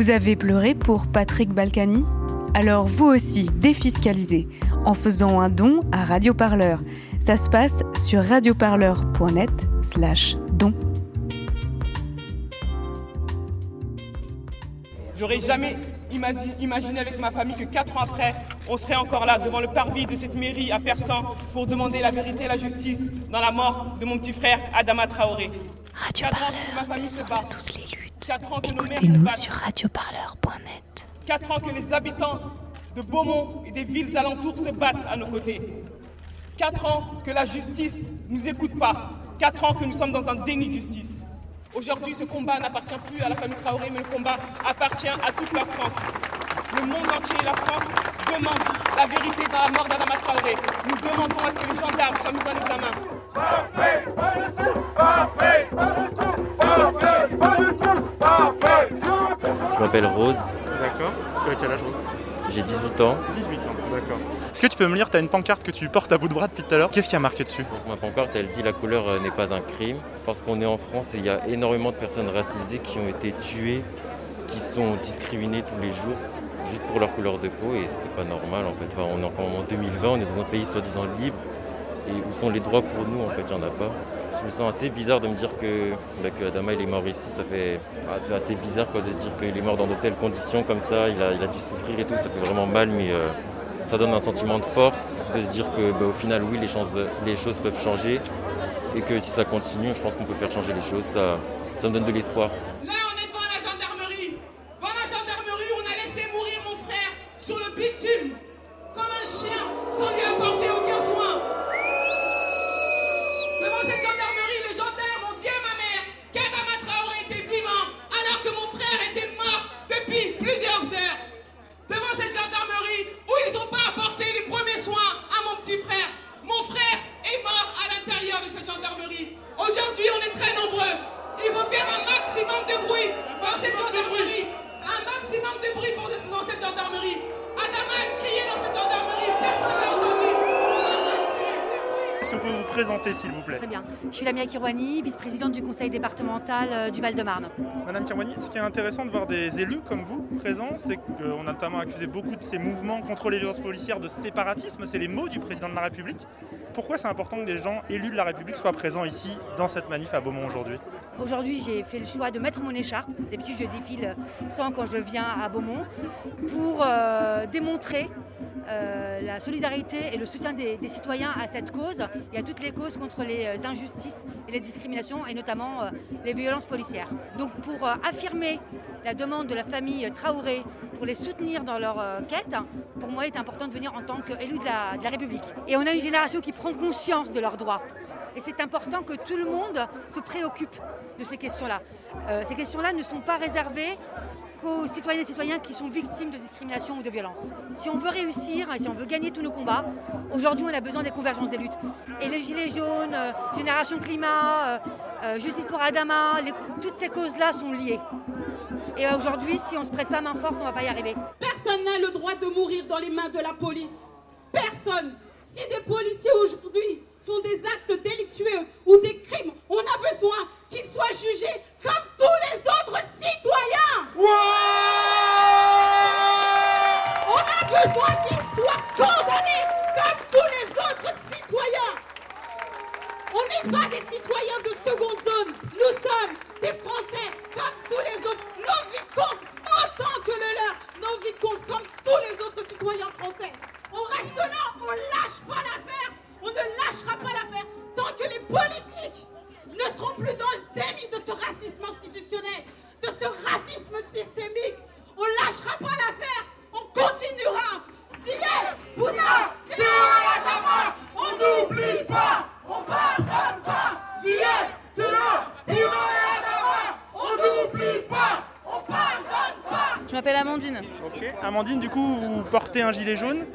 Vous avez pleuré pour Patrick Balkany Alors vous aussi, défiscalisez en faisant un don à Radioparleur. Ça se passe sur radioparleur.net slash don. J'aurais jamais imaginé avec ma famille que quatre ans après, on serait encore là devant le parvis de cette mairie à Persan pour demander la vérité et la justice dans la mort de mon petit frère Adama Traoré. Radio Parleur, le son de toutes les luttes. Écoutez-nous sur radioparleur.net. Quatre ans que les habitants de Beaumont et des villes alentours se battent à nos côtés. Quatre ans que la justice ne nous écoute pas. Quatre ans que nous sommes dans un déni de justice. Aujourd'hui, ce combat n'appartient plus à la famille Traoré, mais le combat appartient à toute la France. Le monde entier, la France, demande la vérité dans la mort d'Adama Traoré. Nous demandons à ce que les gendarmes soient mis en examen. Je m'appelle Rose. D'accord. Tu as quel âge Rose? J'ai 18 ans. 18 ans, d'accord. Est-ce que tu peux me lire Tu as une pancarte que tu portes à bout de bras depuis tout à l'heure? Qu'est-ce qui a marqué dessus? Donc, ma pancarte, elle dit la couleur euh, n'est pas un crime. Parce qu'on est en France et il y a énormément de personnes racisées qui ont été tuées, qui sont discriminées tous les jours juste pour leur couleur de peau et c'était pas normal en fait. Enfin, on est encore en 2020, on est dans un pays soi-disant libre et où sont les droits pour nous en fait, il n'y en a pas. Je me sens assez bizarre de me dire que, bah, que Adama il est mort ici, ça fait ah, c'est assez bizarre quoi, de se dire qu'il est mort dans de telles conditions comme ça, il a, il a dû souffrir et tout, ça fait vraiment mal mais euh, ça donne un sentiment de force, de se dire que bah, au final oui les, chances, les choses peuvent changer et que si ça continue je pense qu'on peut faire changer les choses, ça, ça me donne de l'espoir. Là, on est devant la gendarmerie. Devant la gendarmerie, on a laissé mourir mon frère sur le bitume, que vous pouvez vous présenter s'il vous plaît Très bien. Je suis Lamia Kirwani, vice-présidente du conseil départemental euh, du Val-de-Marne. Madame Kirwani, ce qui est intéressant de voir des élus comme vous présents, c'est qu'on a notamment accusé beaucoup de ces mouvements contre les violences policières de séparatisme, c'est les mots du président de la République. Pourquoi c'est important que des gens élus de la République soient présents ici dans cette manif à Beaumont aujourd'hui? Aujourd'hui, j'ai fait le choix de mettre mon écharpe. D'habitude, je défile sans quand je viens à Beaumont pour euh, démontrer euh, la solidarité et le soutien des, citoyens à cette cause et à toutes les causes contre les euh, injustices et les discriminations et notamment les violences policières. Donc pour affirmer la demande de la famille Traoré pour les soutenir dans leur quête, pour moi, il est important de venir en tant qu'élu de la République. Et on a une génération qui prend conscience de leurs droits. Et c'est important que tout le monde se préoccupe de ces questions-là. Euh, ces questions-là ne sont pas réservées qu'aux citoyennes et citoyens qui sont victimes de discrimination ou de violence. Si on veut réussir, et si on veut gagner tous nos combats, aujourd'hui on a besoin des convergences des luttes. Et les Gilets jaunes, euh, Génération Climat, euh, Justice pour Adama, toutes ces causes-là sont liées. Et aujourd'hui, si on ne se prête pas main forte, on ne va pas y arriver. Personne n'a le droit de mourir dans les mains de la police. Personne. Si des policiers aujourd'hui font des actes délictueux ou des crimes, on a besoin qu'ils soient jugés comme tous les autres citoyens. On a besoin qu'ils soient condamnés comme tous les autres citoyens. On n'est pas des citoyens de seconde zone. Nous sommes des Français comme tous les autres. Nos vies comptent autant que le leur. Nos vies comptent comme tous les autres citoyens français. On reste là, on lâche pas l'affaire. On ne lâchera pas l'affaire tant que les politiques ne seront plus dans le déni de ce de ce racisme systémique. On lâchera pas l'affaire. On continuera. Ziyeh, Bouna, Adama, on n'oublie pas, on pardonne pas. Bouna et Adama, on n'oublie pas, on pardonne pas. Je m'appelle Amandine. Ok. Amandine, du coup, vous portez un gilet jaune?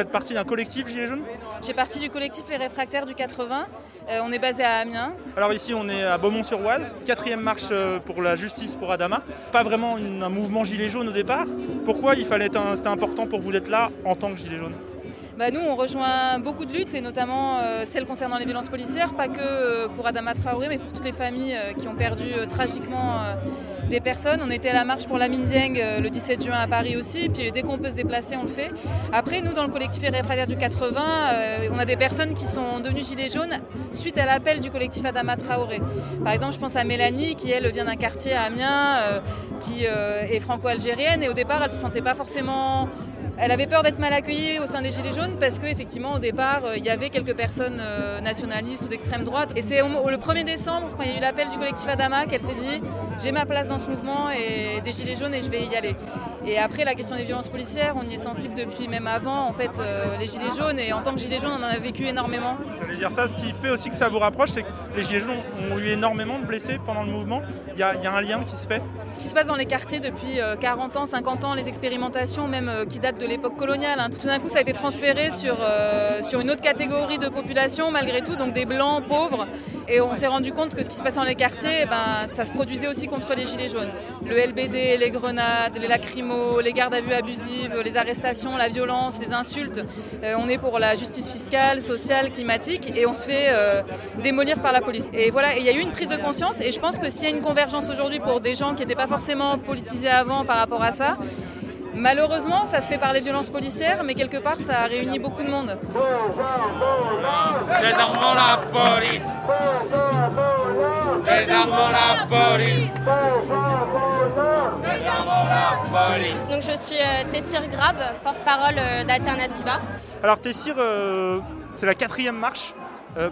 Faites partie d'un collectif gilet jaune J'ai partie du collectif Les Réfractaires du 80. Euh, on est basé à Amiens. Alors ici, on est à Beaumont-sur-Oise, quatrième marche euh, pour la justice pour Adama. Pas vraiment une- un mouvement gilet jaune au départ. Pourquoi il fallait c'était important pour vous d'être là en tant que gilet jaune bah, Nous, on rejoint beaucoup de luttes, et notamment euh, celles concernant les violences policières, pas que euh, pour Adama Traoré, mais pour toutes les familles euh, qui ont perdu tragiquement des personnes. On était à la marche pour la Mindieng le 17 juin à Paris aussi, puis dès qu'on peut se déplacer, on le fait. Après, nous, dans le collectif réfractaire du 80, on a des personnes qui sont devenues gilets jaunes suite à l'appel du collectif Adama Traoré. Par exemple, je pense à Mélanie, qui elle vient d'un quartier à Amiens, qui est franco-algérienne, et au départ, elle ne se sentait pas forcément elle avait peur d'être mal accueillie au sein des Gilets jaunes parce qu'effectivement, au départ, euh, il y avait quelques personnes euh, nationalistes ou d'extrême droite. Et c'est le 1er décembre, quand il y a eu l'appel du collectif Adama, qu'elle s'est dit j'ai ma place dans ce mouvement et des Gilets jaunes et je vais y aller. Et après, la question des violences policières, on y est sensible depuis même avant, en fait, euh, les Gilets jaunes. Et en tant que Gilets jaunes, on en a vécu énormément. J'allais dire ça, ce qui fait aussi que ça vous rapproche, c'est que les Gilets jaunes ont eu énormément de blessés pendant le mouvement. Il y, a, un lien qui se fait Ce qui se passe dans les quartiers depuis 40 ans, 50 ans, les expérimentations, même qui datent de l'époque coloniale. Hein. Tout d'un coup, ça a été transféré sur, euh, sur une autre catégorie de population, malgré tout, donc des blancs pauvres. Et on s'est rendu compte que ce qui se passait dans les quartiers, eh ben, ça se produisait aussi contre les gilets jaunes. Le LBD, les grenades, les lacrymos, les gardes à vue abusives, les arrestations, la violence, les insultes. Euh, on est pour la justice fiscale, sociale, climatique, et on se fait euh, démolir par la police. Et voilà, il y a eu une prise de conscience, et je pense que s'il y a une convergence aujourd'hui pour des gens qui n'étaient pas forcément politisés avant par rapport à ça, Malheureusement, ça se fait par les violences policières, mais quelque part, ça a réuni beaucoup de monde. Désarmons la police Désarmons la police Désarmons la police Donc je suis euh, Tessir Grab, porte-parole euh, d'Alternativa. Alors Tessir, euh, c'est la quatrième marche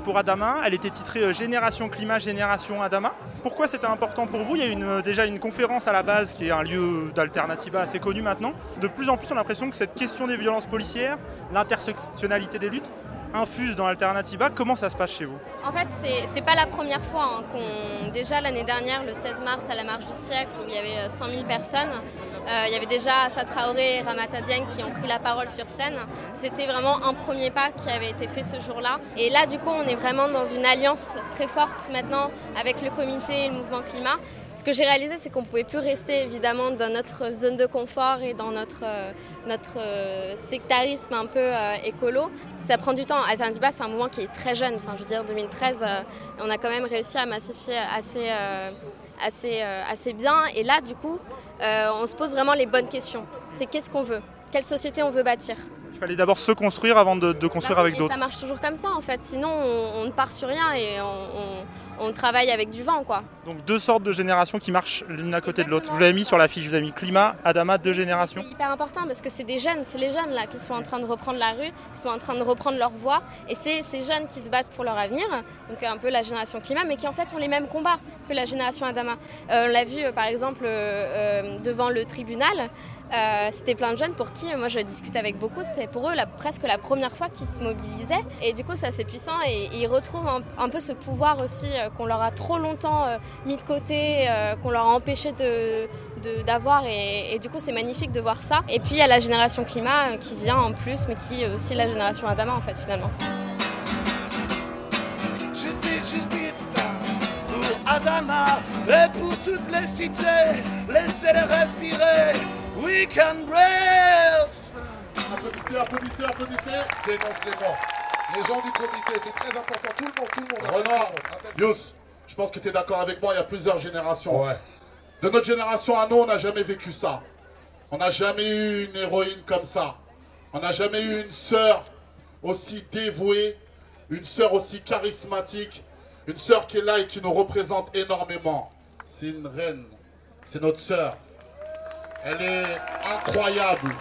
pour Adama. Elle était titrée euh, Génération Climat, Génération Adama. Pourquoi c'était important pour vous? Il y a euh, déjà une conférence à la base qui est un lieu d'alternativa assez connu maintenant. De plus en plus, on a l'impression que cette question des violences policières, l'intersectionnalité des luttes, infuse dans Alternativa. Comment ça se passe chez vous En fait, c'est pas la première fois hein, qu'on. Déjà l'année dernière, le 16 mars, à la marche du siècle, où il y avait 100 000 personnes, euh, il y avait déjà Assa Traoré et Ramata Dieng qui ont pris la parole sur scène. C'était vraiment un premier pas qui avait été fait ce jour-là. Et là, du coup, on est vraiment dans une alliance très forte maintenant avec le comité et le mouvement climat. Ce que j'ai réalisé, c'est qu'on ne pouvait plus rester évidemment dans notre zone de confort et dans notre, euh, notre euh, sectarisme un peu écolo. Ça prend du temps. Alternativa, c'est un mouvement qui est très jeune. Enfin, je veux dire, 2013, on a quand même réussi à massifier assez assez, euh, assez bien. Et là, du coup, euh, on se pose vraiment les bonnes questions. C'est qu'est-ce qu'on veut? Quelle société on veut bâtir? Il fallait d'abord se construire avant de, construire bah avec d'autres. Ça marche toujours comme ça en fait, sinon on, ne part sur rien et on, travaille avec du vent quoi. Donc deux sortes de générations qui marchent l'une à côté de l'autre. Vous l'avez mis sur la fiche, vous avez mis climat, Adama, deux générations. C'est hyper important parce que c'est des jeunes, c'est les jeunes là qui sont en train de reprendre la rue, qui sont en train de reprendre leur voix et c'est ces jeunes qui se battent pour leur avenir, donc un peu la génération climat, mais qui en fait ont les mêmes combats que la génération Adama. Euh, on l'a vu euh, par exemple euh, devant le tribunal. Euh, c'était plein de jeunes pour qui, moi je discute avec beaucoup, c'était pour eux presque la première fois qu'ils se mobilisaient. Et du coup, c'est assez puissant et, ils retrouvent un, peu ce pouvoir aussi euh, qu'on leur a trop longtemps euh, mis de côté, qu'on leur a empêché d'avoir. et, du coup, c'est magnifique de voir ça. Et puis, il y a la génération climat qui vient en plus, mais qui est aussi la génération Adama en fait, finalement. Adama et pour toutes les cités, laissez-les respirer. We can breathe Applaudissez, applaudissez, applaudissez. Dénonce les gens. Les gens du comité, c'est très important. Tout le monde, tout le monde. Renard, Yous, je pense que tu es d'accord avec moi, il y a plusieurs générations. Ouais. De notre génération à nous, on n'a jamais vécu ça. On n'a jamais eu une héroïne comme ça. On n'a jamais eu une sœur aussi dévouée, une sœur aussi charismatique, une sœur qui est là et qui nous représente énormément. C'est une reine. C'est notre sœur. Elle est incroyable.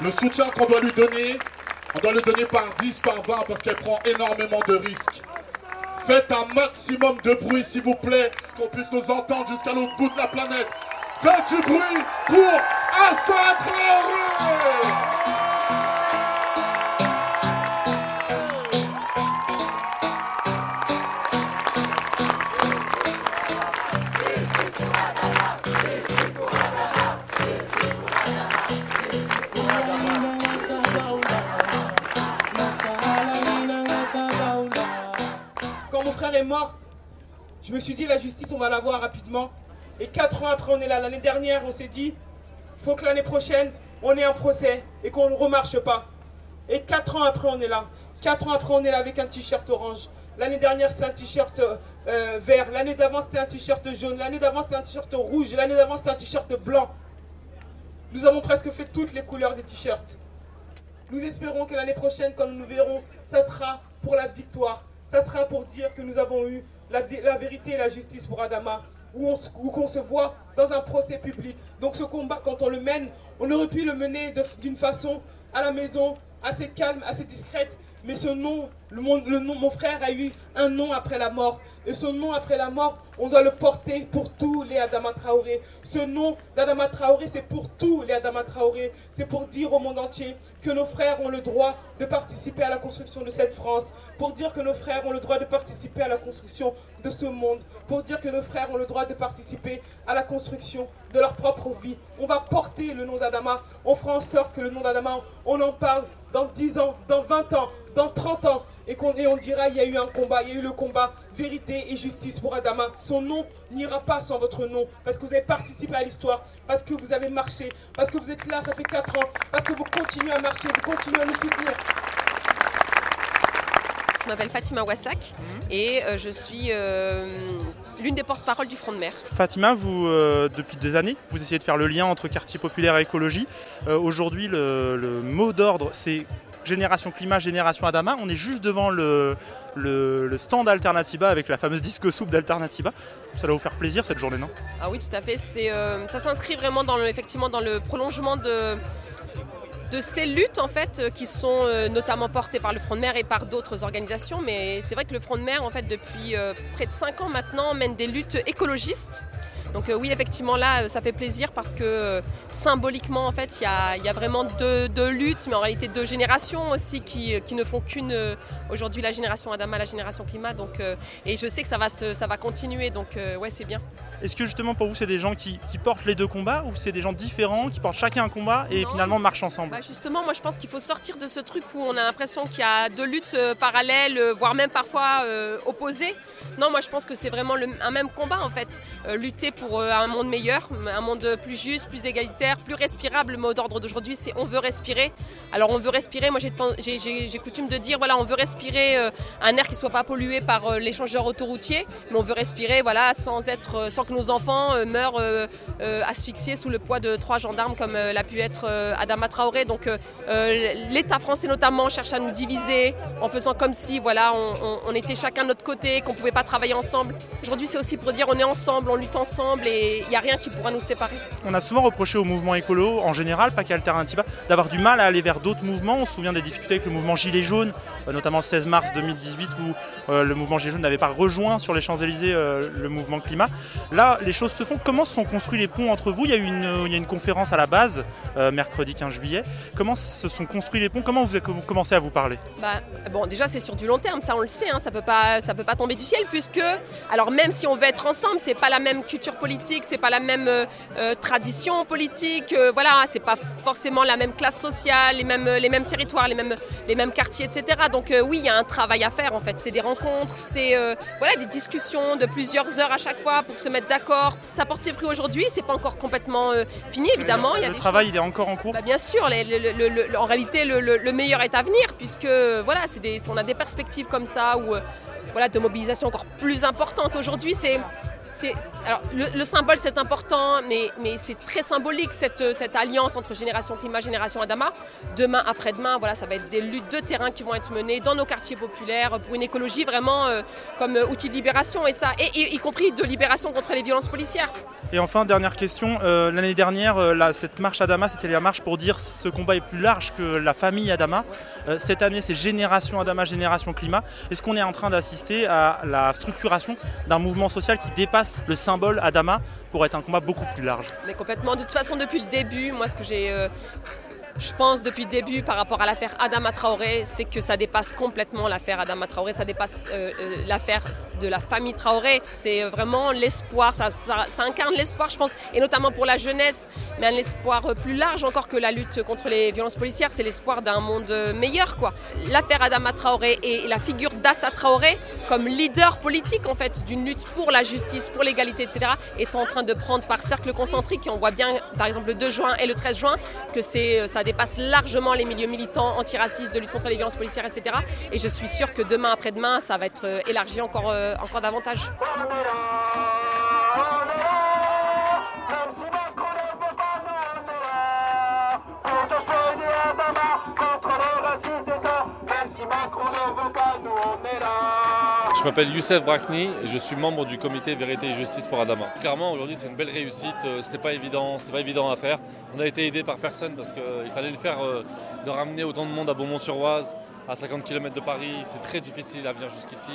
Le soutien qu'on doit lui donner, on doit le donner par 10, par 20 parce qu'elle prend énormément de risques. Faites un maximum de bruit s'il vous plaît, qu'on puisse nous entendre jusqu'à l'autre bout de la planète. Faites du bruit pour Assa est mort, je me suis dit la justice, on va la voir rapidement. Et quatre ans après, on est là. L'année dernière, on s'est dit, faut que l'année prochaine, on ait un procès et qu'on ne remarche pas. Et quatre ans après, on est là. Quatre ans après, on est là avec un t-shirt orange. L'année dernière, c'était un t-shirt euh, vert. L'année d'avant, c'était un t-shirt jaune. L'année d'avant, c'était un t-shirt rouge. L'année d'avant, c'était un t-shirt blanc. Nous avons presque fait toutes les couleurs des t-shirts. Nous espérons que l'année prochaine, quand nous nous verrons, ça sera pour la victoire. Ça sera pour dire que nous avons eu la, vérité et la justice pour Adama. Où qu'on se voit dans un procès public. Donc ce combat, quand on le mène, on aurait pu le mener d'une façon à la maison, assez calme, assez discrète. Mais ce nom, le, nom, mon frère a eu un nom après la mort. Et ce nom après la mort, on doit le porter pour tous les Adama Traoré. Ce nom d'Adama Traoré, c'est pour tous les Adama Traoré. C'est pour dire au monde entier que nos frères ont le droit de participer à la construction de cette France. Pour dire que nos frères ont le droit de participer à la construction de ce monde. Pour dire que nos frères ont le droit de participer à la construction de leur propre vie. On va porter le nom d'Adama. On fera en sorte que le nom d'Adama, on en parle dans 10 ans, dans 20 ans, dans 30 ans. Et, qu'on et on dira, il y a eu un combat, il y a eu le combat vérité et justice pour Adama. Son nom n'ira pas sans votre nom, parce que vous avez participé à l'histoire, parce que vous avez marché, parce que vous êtes là, ça fait 4 ans, parce que vous continuez à marcher, vous continuez à nous soutenir. Je m'appelle Fatima Wassak mhm. et euh, je suis euh, l'une des porte-paroles du Front de mer. Fatima, vous, euh, depuis des années, vous essayez de faire le lien entre quartier populaire et écologie. Aujourd'hui, le mot d'ordre, c'est Génération Climat, Génération Adama. On est juste devant le, stand Alternativa avec la fameuse disque soupe d'Alternativa. Ça doit vous faire plaisir cette journée, non? Ah oui, tout à fait. Euh, ça s'inscrit vraiment dans le, effectivement dans le prolongement de, de ces luttes en fait euh, qui sont euh, notamment portées par le Front de mer et par d'autres organisations. Mais c'est vrai que le Front de mer, en fait, depuis près de 5 ans maintenant, mène des luttes écologistes donc euh, oui, effectivement, là, euh, ça fait plaisir parce que euh, symboliquement, en fait, il y a, vraiment deux, luttes, mais en réalité deux générations aussi qui, ne font qu'une. Aujourd'hui, la génération Adama, la génération climat. Donc, et je sais que ça va, ça va continuer, donc ouais, c'est bien. Est-ce que justement pour vous, c'est des gens qui, portent les deux combats ou c'est des gens différents qui portent chacun un combat et finalement marchent ensemble? Bah, Justement, moi je pense qu'il faut sortir de ce truc où on a l'impression qu'il y a deux luttes parallèles, voire même parfois opposées. Non, moi je pense que c'est vraiment un même combat en fait. lutter pour euh, un monde meilleur, un monde plus juste, plus égalitaire, plus respirable. Le mot d'ordre d'aujourd'hui, c'est on veut respirer. Alors on veut respirer, moi j'ai coutume de dire, voilà, on veut respirer euh, un air qui ne soit pas pollué par euh, l'échangeur autoroutier, mais on veut respirer voilà, sans, être, sans que nos enfants meurent asphyxiés sous le poids de trois gendarmes comme l'a pu être Adama Traoré. Donc l'État français notamment cherche à nous diviser en faisant comme si voilà, on, on était chacun de notre côté, qu'on ne pouvait pas travailler ensemble. Aujourd'hui c'est aussi pour dire on est ensemble, on lutte ensemble et il n'y a rien qui pourra nous séparer. On a souvent reproché au mouvement écolo, en général, pas qu'Alternativa, d'avoir du mal à aller vers d'autres mouvements. On se souvient des difficultés avec le mouvement Gilets jaunes, euh, notamment le 16 mars 2018 où euh, le mouvement Gilets jaunes n'avait pas rejoint sur les Champs-Élysées euh, le mouvement climat. Là, les choses se font. Comment se sont construits les ponts entre vous? Il y, a une, il y a une conférence à la base, mercredi 15 juillet. Comment se sont construits les ponts? Comment vous avez commencé à vous parler? Bah, Bon, déjà, c'est sur du long terme, ça on le sait, hein, ça ne peut, pas, peut pas tomber du ciel, puisque, alors même si on veut être ensemble, c'est pas la même culture politique politique, c'est pas la même euh, euh, tradition politique, euh, voilà, c'est pas forcément la même classe sociale, les mêmes, les mêmes territoires, les mêmes, les mêmes quartiers, etc. Donc oui, il y a un travail à faire en fait. C'est des rencontres, c'est voilà des discussions de plusieurs heures à chaque fois pour se mettre d'accord. Ça porte ses fruits aujourd'hui, c'est pas encore complètement fini évidemment. Il y a le travail, il est encore en cours. Bah, bien sûr, en réalité, le, meilleur est à venir puisque voilà, c'est des, on a des perspectives comme ça ou voilà, de mobilisation encore plus importante aujourd'hui. C'est le, symbole c'est important, mais, mais c'est très symbolique cette, cette, alliance entre Génération Climat, Génération Adama. Demain, après-demain, voilà, ça va être des luttes de terrain qui vont être menées dans nos quartiers populaires pour une écologie vraiment euh, comme euh, outil de libération et ça, et, y compris de libération contre les violences policières. Et enfin, dernière question, euh, l'année dernière, cette marche Adama, c'était la marche pour dire ce combat est plus large que la famille Adama. cette année, c'est Génération Adama, Génération Climat. Est-ce qu'on est en train d'assister à la structuration d'un mouvement social qui dépasse le symbole Adama pour être un combat beaucoup plus large. Mais complètement. De toute façon, depuis le début, moi, ce que j'ai euh, je pense depuis le début par rapport à l'affaire Adama Traoré, c'est que ça dépasse complètement l'affaire Adama Traoré, ça dépasse euh, euh, l'affaire de la famille Traoré. C'est vraiment l'espoir, ça, incarne l'espoir, je pense, et notamment pour la jeunesse, mais un espoir plus large encore que la lutte contre les violences policières, c'est l'espoir d'un monde meilleur. quoi. L'affaire Adama Traoré et la figure d'Assa Traoré comme leader politique en fait d'une lutte pour la justice, pour l'égalité, etc., est en train de prendre par cercle concentrique. On voit bien, par exemple, le 2 juin et le 13 juin, que c'est ça dépasse largement les milieux militants, antiracistes, de lutte contre les violences policières, etc. Et je suis sûre que demain après-demain, ça va être euh, élargi encore, euh, encore davantage. M'appelle Youssef Brakni et je suis membre du comité Vérité et Justice pour Adama. Clairement, aujourd'hui, c'est une belle réussite. Euh, c'était pas évident, c'était pas évident à faire. On a été aidé par personne parce qu'il fallait le faire euh, de ramener autant de monde à Beaumont-sur-Oise, à 50 km de Paris. C'est très difficile à venir jusqu'ici.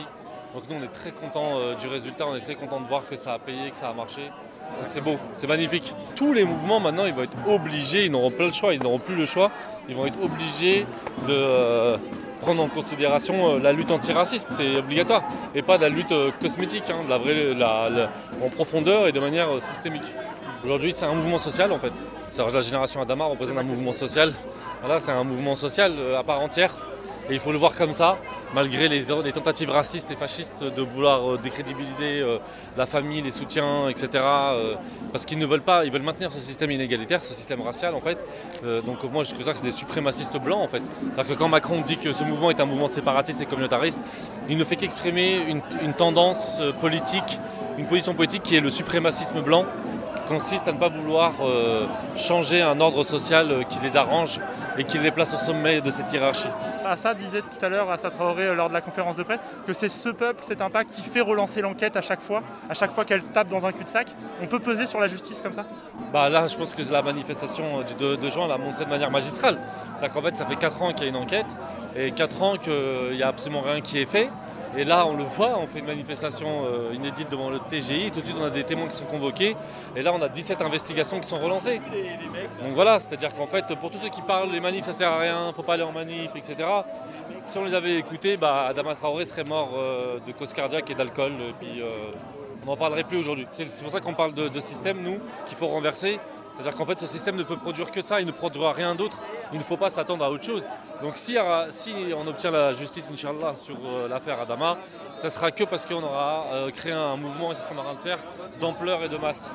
Donc nous, on est très content euh, du résultat. On est très content de voir que ça a payé, que ça a marché. Donc c'est beau, c'est magnifique. Tous les mouvements maintenant, ils vont être obligés, ils n'auront pas le choix, ils n'auront plus le choix. Ils vont être obligés de prendre en considération euh, la lutte antiraciste, c'est obligatoire, et pas de la lutte euh, cosmétique, hein, de la vraie, en profondeur et de manière euh, systémique. Aujourd'hui, c'est un mouvement social en fait. La génération Adama représente un mouvement social. Voilà, c'est un mouvement social à part entière. Et il faut le voir comme ça, malgré les, tentatives racistes et fascistes de vouloir décrédibiliser la famille, les soutiens, etc. parce qu'ils ne veulent pas, ils veulent maintenir ce système inégalitaire, ce système racial en fait. donc moi je considère que c'est des suprémacistes blancs en fait. C'est-à-dire que quand Macron dit que ce mouvement est un mouvement séparatiste et communautariste, il ne fait qu'exprimer une, tendance politique, une position politique qui est le suprémacisme blanc consiste à ne pas vouloir changer un ordre social qui les arrange et qui les place au sommet de cette hiérarchie. Assa disait tout à l'heure, Assa Traoré, euh, lors de la conférence de presse, que c'est ce peuple, cet impact qui fait relancer l'enquête à chaque fois, à chaque fois qu'elle tape dans un cul-de-sac. On peut peser sur la justice comme ça? Bah Là, je pense que la manifestation du 2, juin l'a montré de manière magistrale. cest qu'en fait, ça fait 4 ans qu'il y a une enquête et 4 ans qu'il n'y a absolument rien qui est fait. Et là, on le voit, on fait une manifestation euh, inédite devant le TGI. Tout de suite, on a des témoins qui sont convoqués. Et là, on a 17 investigations qui sont relancées. Donc voilà, c'est-à-dire qu'en fait, pour tous ceux qui parlent, les manifs, ça sert à rien, il faut pas aller en manif, etc. Si on les avait écoutés, bah, Adama Traoré serait mort euh, de cause cardiaque et d'alcool. Et puis, euh, on n'en parlerait plus aujourd'hui. C'est pour ça qu'on parle de, de système, nous, qu'il faut renverser. C'est-à-dire qu'en fait, ce système ne peut produire que ça, il ne produira rien d'autre. Il ne faut pas s'attendre à autre chose. Donc si, on obtient la justice, Inch'Allah, sur euh, l'affaire Adama, ce sera que parce qu'on aura euh, créé un mouvement, et c'est ce qu'on est en train de faire, d'ampleur et de masse.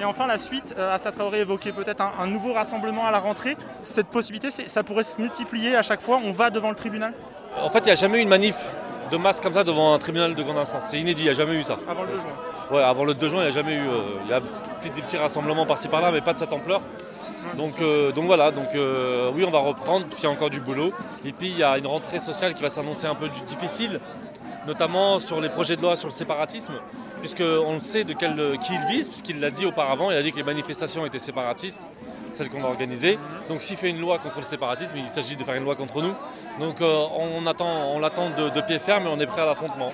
Et enfin, la suite, euh, Assa Traoré évoqué peut-être un, nouveau rassemblement à la rentrée. Cette possibilité, ça pourrait se multiplier à chaque fois, on va devant le tribunal? En fait, il n'y a jamais eu une manif de masse comme ça devant un tribunal de grande instance. C'est inédit, il n'y a jamais eu ça. Avant le 2 juin Ouais, avant le 2 juin, il n'y a jamais eu. il y a des petits rassemblements par-ci par-là, mais pas de cette ampleur. Donc, euh, donc voilà, euh, oui on va reprendre puisqu'il y a encore du boulot. Et puis il y a une rentrée sociale qui va s'annoncer un peu difficile, notamment sur les projets de loi sur le séparatisme, puisqu'on sait de quel, qui il vise, puisqu'il l'a dit auparavant, il a dit que les manifestations étaient séparatistes, celles qu'on a organisées. Donc s'il fait une loi contre le séparatisme, il s'agit de faire une loi contre nous. Donc euh, on, attend, on l'attend de, de pied ferme et on est prêt à l'affrontement.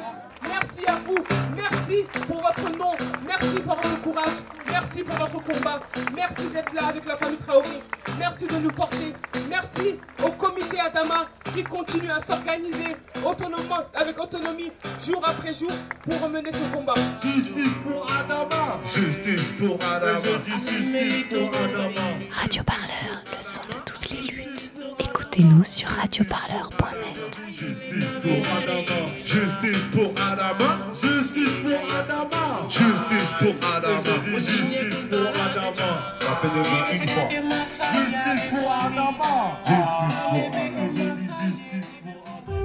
Merci à vous. Merci pour votre nom. Merci pour votre courage. Merci pour votre combat. Merci d'être là avec la famille Traoré. Merci de nous porter. Merci au comité Adama qui continue à s'organiser autonomement, avec autonomie jour après jour pour mener ce combat. Justice pour Adama. Justice pour Adama. Justice pour Adama. Radio Parleur, le son de toutes les luttes. Écoutez-nous sur radioparleur.net. Justice pour Adama. Justice pour Adama. Justice pour Adama. Justice pour Adama. Justice pour Adama. Rappelez-vous une fois. Justice pour Adama. Justice pour Adama.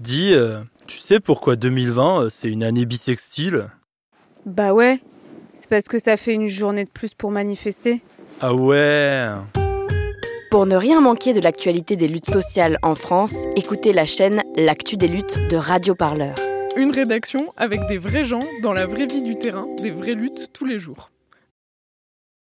Dis, euh, tu sais pourquoi 2020 euh, c'est une année bisextile? Bah ouais, c'est parce que ça fait une journée de plus pour manifester. Ah ouais Pour ne rien manquer de l'actualité des luttes sociales en France, écoutez la chaîne L'actu des luttes de Radio Parleur. Une rédaction avec des vrais gens dans la vraie vie du terrain, des vraies luttes tous les jours.